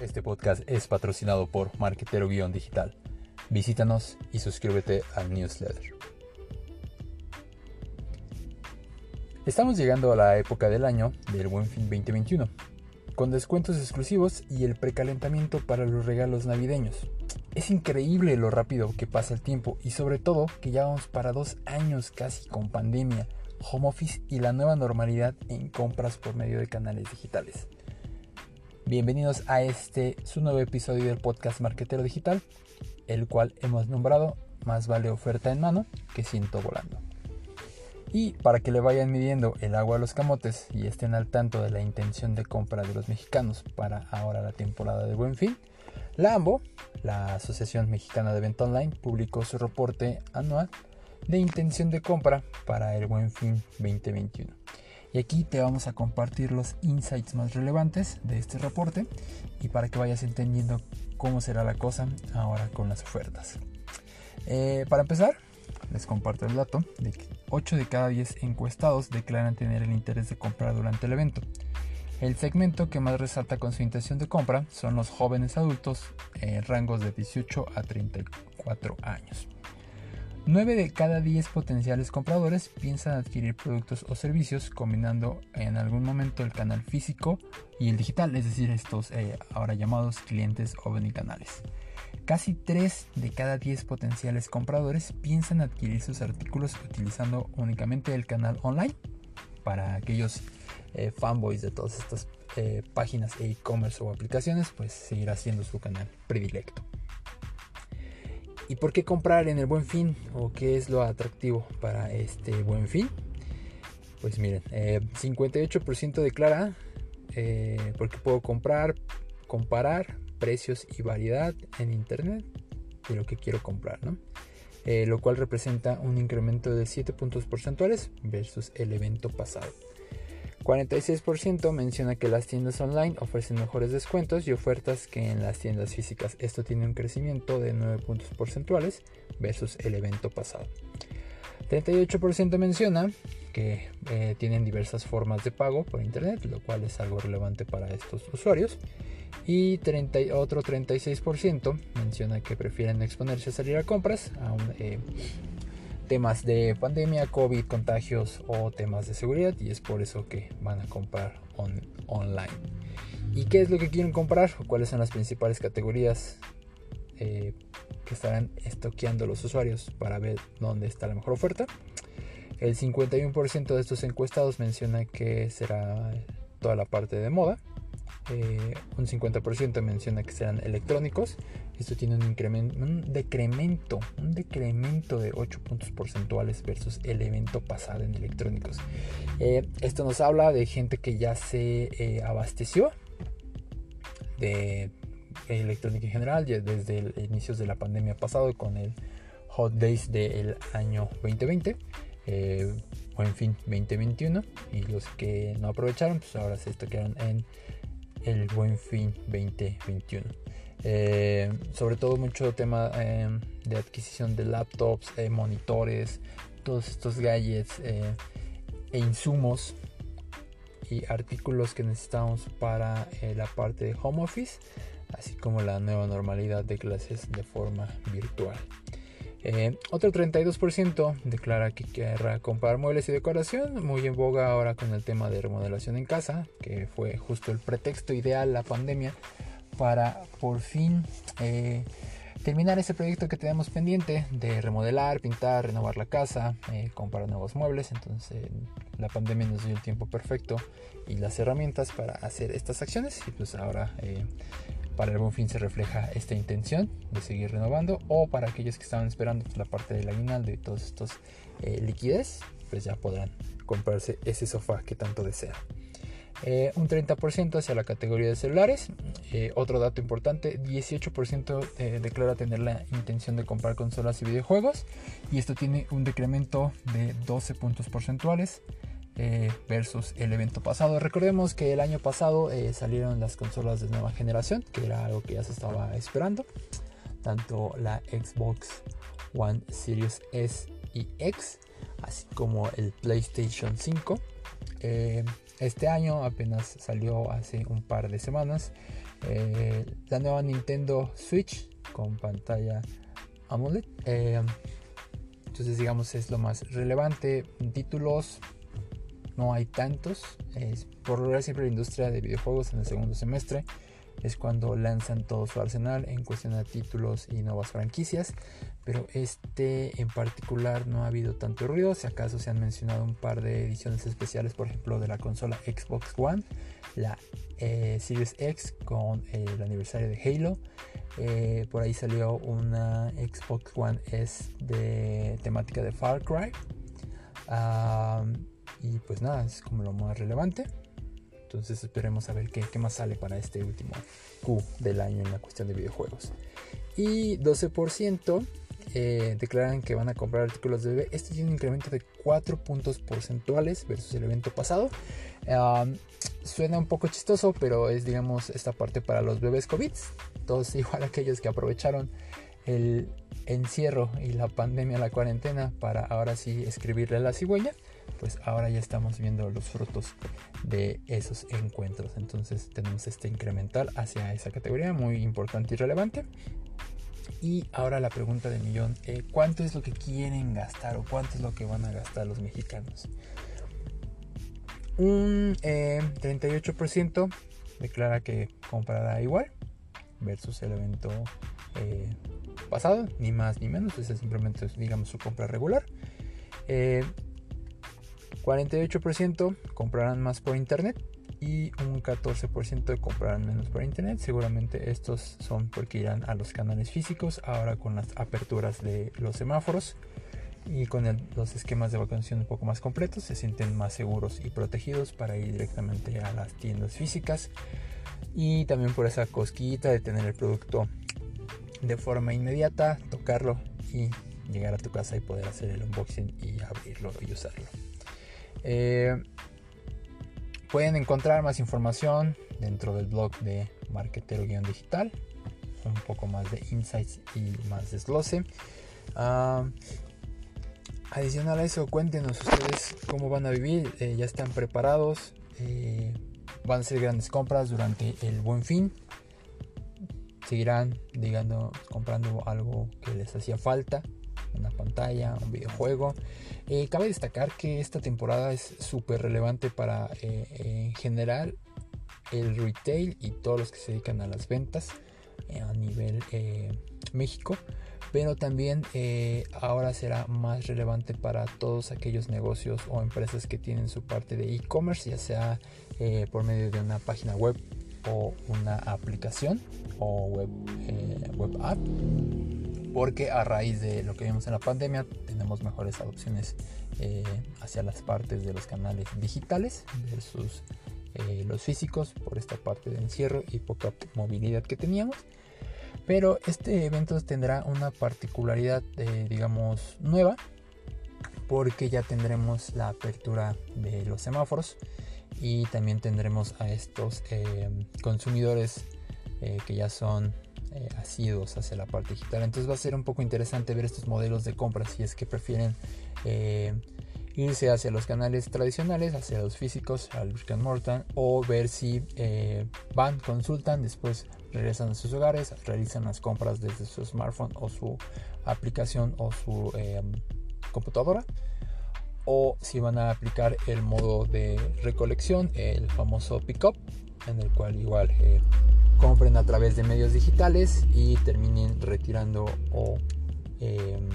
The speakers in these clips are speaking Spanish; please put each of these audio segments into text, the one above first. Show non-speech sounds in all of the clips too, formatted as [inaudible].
Este podcast es patrocinado por Marquetero-Digital. Visítanos y suscríbete al newsletter. Estamos llegando a la época del año del Buen Fin 2021, con descuentos exclusivos y el precalentamiento para los regalos navideños. Es increíble lo rápido que pasa el tiempo y sobre todo que ya vamos para dos años casi con pandemia, home office y la nueva normalidad en compras por medio de canales digitales. Bienvenidos a este su nuevo episodio del podcast Marquetero Digital, el cual hemos nombrado Más vale oferta en mano que ciento volando. Y para que le vayan midiendo el agua a los camotes y estén al tanto de la intención de compra de los mexicanos para ahora la temporada de Buen Fin, la AMBO, la Asociación Mexicana de Venta Online, publicó su reporte anual de intención de compra para el Buen Fin 2021. Y aquí te vamos a compartir los insights más relevantes de este reporte y para que vayas entendiendo cómo será la cosa ahora con las ofertas. Eh, para empezar, les comparto el dato de que 8 de cada 10 encuestados declaran tener el interés de comprar durante el evento. El segmento que más resalta con su intención de compra son los jóvenes adultos en rangos de 18 a 34 años. 9 de cada 10 potenciales compradores piensan adquirir productos o servicios combinando en algún momento el canal físico y el digital, es decir, estos eh, ahora llamados clientes omnicanales. Casi 3 de cada 10 potenciales compradores piensan adquirir sus artículos utilizando únicamente el canal online. Para aquellos eh, fanboys de todas estas eh, páginas e e-commerce o aplicaciones, pues seguirá siendo su canal predilecto. ¿Y por qué comprar en el buen fin? ¿O qué es lo atractivo para este buen fin? Pues miren, 58% eh, declara eh, porque puedo comprar, comparar precios y variedad en internet de lo que quiero comprar, ¿no? Eh, lo cual representa un incremento de 7 puntos porcentuales versus el evento pasado. 46% menciona que las tiendas online ofrecen mejores descuentos y ofertas que en las tiendas físicas. Esto tiene un crecimiento de 9 puntos porcentuales versus el evento pasado. 38% menciona que eh, tienen diversas formas de pago por internet, lo cual es algo relevante para estos usuarios. Y otro 36% menciona que prefieren exponerse a salir a compras, eh, temas de pandemia, COVID, contagios o temas de seguridad y es por eso que van a comprar online. ¿Y qué es lo que quieren comprar? ¿Cuáles son las principales categorías eh, que estarán estoqueando los usuarios para ver dónde está la mejor oferta? El 51% de estos encuestados menciona que será toda la parte de moda. Eh, un 50% menciona que serán electrónicos esto tiene un, incremento, decremento, un decremento de 8 puntos porcentuales versus el evento pasado en electrónicos. Eh, esto nos habla de gente que ya se eh, abasteció de electrónica en general desde el inicios de la pandemia pasado con el Hot Days del año 2020 eh, o en fin 2021 y los que no aprovecharon pues ahora se quedaron en el buen fin 2021 eh, sobre todo mucho tema eh, de adquisición de laptops, eh, monitores, todos estos gadgets e insumos y artículos que necesitamos para la parte de home office, así como la nueva normalidad de clases de forma virtual. Otro 32% declara que querrá comprar muebles y decoración, muy en boga ahora con el tema de remodelación en casa, que fue justo el pretexto ideal la pandemia para por fin eh, terminar ese proyecto que tenemos pendiente de remodelar, pintar, renovar la casa, eh, comprar nuevos muebles. Entonces la pandemia nos dio el tiempo perfecto y las herramientas para hacer estas acciones. Y pues ahora eh, para el buen fin se refleja esta intención de seguir renovando o para aquellos que estaban esperando la parte del aguinaldo y todos estos liquidez, pues ya podrán comprarse ese sofá que tanto desean. Eh, un 30% hacia la categoría de celulares. Eh, otro dato importante, 18% eh, declara tener la intención de comprar consolas y videojuegos. Y esto tiene un decremento de 12 puntos porcentuales versus el evento pasado. Recordemos que el año pasado salieron las consolas de nueva generación, que era algo que ya se estaba esperando. Tanto la Xbox One Series S y X, así como el PlayStation 5 este año, apenas salió hace un par de semanas, eh, la nueva Nintendo Switch con pantalla AMOLED. Eh, entonces digamos es lo más relevante. Títulos no hay tantos. Por lo siempre la industria de videojuegos en el segundo semestre es cuando lanzan todo su arsenal en cuestión de títulos y nuevas franquicias. Pero este en particular no ha habido tanto ruido. Si acaso se han mencionado un par de ediciones especiales, por ejemplo, de la consola Xbox One, la eh, Series X con el aniversario de Halo. Eh, por ahí salió una Xbox One S de temática de Far Cry. Y pues nada, es como lo más relevante. Entonces esperemos a ver qué, más sale para este último Q del año en la cuestión de videojuegos. Y 12% eh, declaran que van a comprar artículos de bebé. Este tiene un incremento de 4 puntos porcentuales versus el evento pasado. suena un poco chistoso, pero es digamos esta parte para los bebés COVID. Todos [laughs] igual aquellos que aprovecharon el encierro y la pandemia, la cuarentena, para ahora sí escribirle a la cigüeña pues ahora ya estamos viendo los frutos de esos encuentros. Entonces tenemos este incremental hacia esa categoría muy importante y relevante. Y ahora la pregunta de millón, eh, ¿cuánto es lo que quieren gastar o cuánto es lo que van a gastar los mexicanos? Un 38% eh, declara que comprará igual versus el evento eh, pasado, ni más ni menos, es simplemente digamos su compra regular. 48% comprarán más por internet y un 14% comprarán menos por internet. Seguramente estos son porque irán a los canales físicos ahora con las aperturas de los semáforos y con los esquemas de vacunación un poco más completos se sienten más seguros y protegidos para ir directamente a las tiendas físicas y también por esa cosquillita de tener el producto de forma inmediata, tocarlo y llegar a tu casa y poder hacer el unboxing y abrirlo y usarlo. Eh, pueden encontrar más información dentro del blog de Marketero-Digital, un poco más de insights y más desglose. Ah, adicional a eso, cuéntenos ustedes cómo van a vivir, eh, ya están preparados, eh, van a hacer grandes compras durante el buen fin, seguirán, digamos, comprando algo que les hacía falta una pantalla, un videojuego. Eh, cabe destacar que esta temporada es súper relevante para eh, en general el retail y todos los que se dedican a las ventas eh, a nivel México. Pero también ahora será más relevante para todos aquellos negocios o empresas que tienen su parte de e-commerce, ya sea por medio de una página web o una aplicación o web, web app porque a raíz de lo que vimos en la pandemia tenemos mejores adopciones eh, hacia las partes de los canales digitales versus eh, los físicos por esta parte de encierro y poca movilidad que teníamos. Pero este evento tendrá una particularidad, eh, digamos, nueva, porque ya tendremos la apertura de los semáforos y también tendremos a estos consumidores que ya son eh, asidos hacia la parte digital. Entonces va a ser un poco interesante ver estos modelos de compra si es que prefieren eh, irse hacia los canales tradicionales, hacia los físicos, al brick and mortar, o ver si eh, van, consultan, después regresan a sus hogares, realizan las compras desde su smartphone o su aplicación o su computadora o si van a aplicar el modo de recolección, el famoso pickup, en el cual igual compren a través de medios digitales y terminen retirando o em,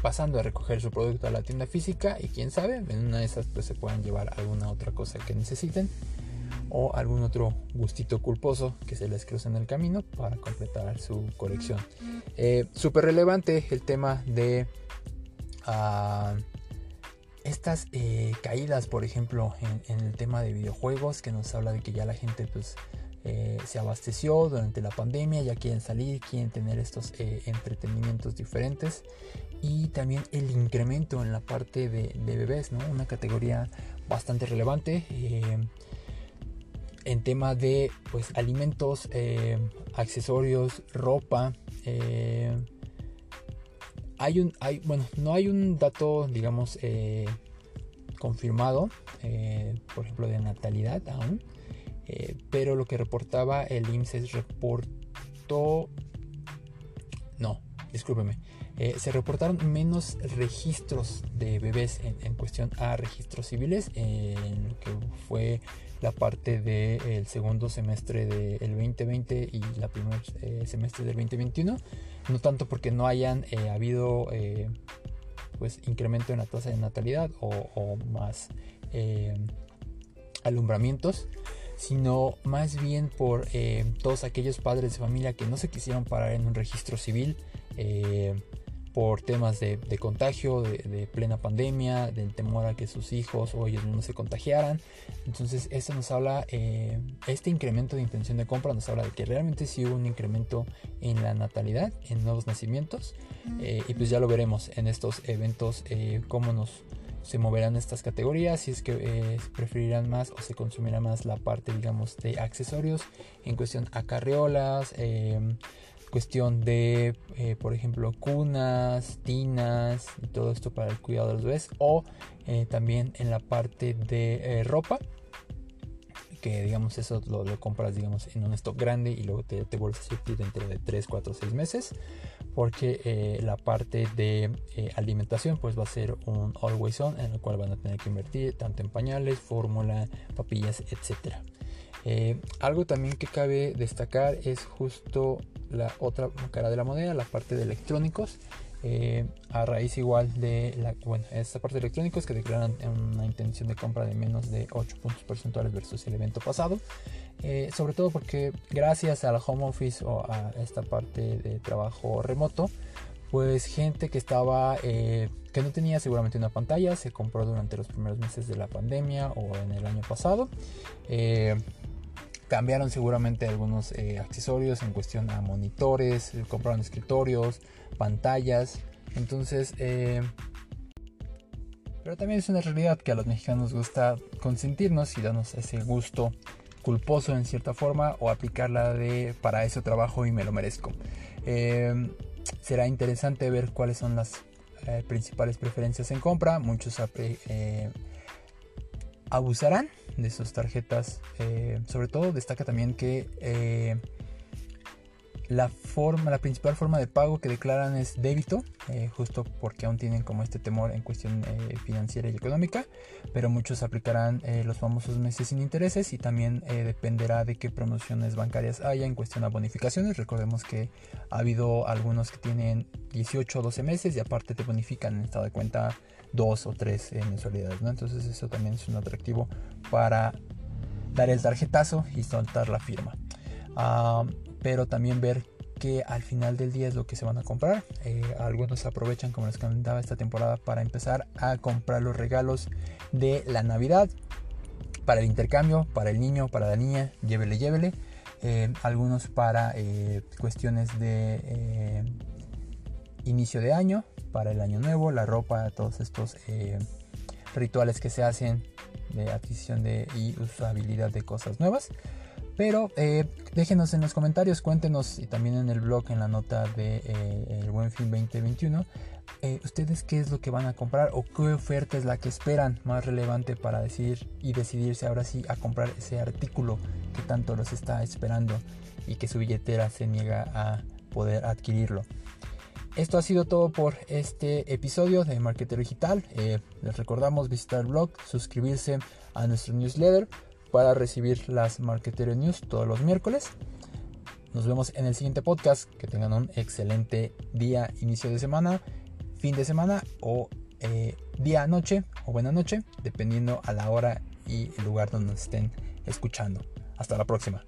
pasando a recoger su producto a la tienda física y quién sabe, en una de esas pues se puedan llevar alguna otra cosa que necesiten o algún otro gustito culposo que se les cruce en el camino para completar su colección. Eh, Súper relevante el tema de ah, estas eh, caídas, por ejemplo, en, en, el tema de videojuegos, que nos habla de que ya la gente pues eh, se abasteció durante la pandemia, ya quieren salir, quieren tener estos eh, entretenimientos diferentes y también el incremento en la parte de, bebés, ¿no? una categoría bastante relevante eh, en tema de pues, alimentos, accesorios, ropa. hay un, hay, bueno, no hay un dato, digamos, confirmado, por ejemplo, de natalidad aún. Pero lo que reportaba el IMSS reportó... No, discúlpeme. se reportaron menos registros de bebés en, cuestión a registros civiles en lo que fue la parte del segundo semestre del 2020 y la primer eh, semestre del 2021. No tanto porque no hayan eh, habido eh, pues incremento en la tasa de natalidad o, más alumbramientos, sino más bien por todos aquellos padres de familia que no se quisieron parar en un registro civil por temas de, contagio, de, plena pandemia, del temor a que sus hijos o ellos no se contagiaran. Entonces, esto nos habla, eh, este incremento de intención de compra nos habla de que realmente sí hubo un incremento en la natalidad, en nuevos nacimientos. Eh, y pues ya lo veremos en estos eventos, eh, cómo nos se moverán estas categorías, si es que preferirán más o se consumirá más la parte, digamos, de accesorios en cuestión a carriolas cuestión de, eh, por ejemplo, cunas, tinas y todo esto para el cuidado de los bebés. O eh, también en la parte de eh, ropa, que digamos eso lo, compras digamos en un stock grande y luego te, te vuelves a surtir dentro de 3, 4, 6 meses. Porque la parte de alimentación pues va a ser un always on en el cual van a tener que invertir tanto en pañales, fórmula, papillas, etcétera. algo también que cabe destacar es justo la otra cara de la moneda, la parte de electrónicos. Eh, a raíz igual de la, bueno, esta parte de electrónicos que declaran una intención de compra de menos de 8 puntos porcentuales versus el evento pasado. Eh, sobre todo porque gracias al home office o a esta parte de trabajo remoto, pues gente que estaba, eh, que no tenía seguramente una pantalla, se compró durante los primeros meses de la pandemia o en el año pasado cambiaron seguramente algunos eh, accesorios en cuestión a monitores, eh, compraron escritorios, pantallas. Entonces, eh, pero también es una realidad que a los mexicanos gusta consentirnos y darnos ese gusto culposo en cierta forma o aplicarla de para eso trabajo y me lo merezco. será interesante ver cuáles son las principales preferencias en compra. Muchos abusarán de sus tarjetas. Eh, sobre todo destaca también que eh, la forma, la principal forma de pago que declaran es débito, eh, justo porque aún tienen como este temor en cuestión financiera y económica, pero muchos aplicarán los famosos meses sin intereses y también dependerá de qué promociones bancarias haya en cuestión a bonificaciones. Recordemos que ha habido algunos que tienen 18 o 12 meses y aparte te bonifican en estado de cuenta dos o tres mensualidades, ¿no? Entonces eso también es un atractivo para dar el tarjetazo y soltar la firma. Ah, pero también ver que al final del día es lo que se van a comprar. Eh, algunos aprovechan, como les comentaba, esta temporada para empezar a comprar los regalos de la Navidad, para el intercambio, para el niño, para la niña, llévele, llévele. Eh, algunos para eh, cuestiones de inicio de año, para el año nuevo, la ropa, todos estos eh, rituales que se hacen de adquisición de, y usabilidad de cosas nuevas. Pero eh, déjenos en los comentarios, cuéntenos y también en el blog, en la nota de eh, el Buen Fin 2021, ustedes qué es lo que van a comprar o qué oferta es la que esperan más relevante para decir y decidirse ahora sí a comprar ese artículo que tanto los está esperando y que su billetera se niega a poder adquirirlo. Esto ha sido todo por este episodio de Marketer Digital. Eh, les recordamos visitar el blog, suscribirse a nuestro newsletter para recibir las Marketer News todos los miércoles. Nos vemos en el siguiente podcast. Que tengan un excelente día, inicio de semana, fin de semana o eh, día, noche o buena noche, dependiendo a la hora y el lugar donde nos estén escuchando. Hasta la próxima.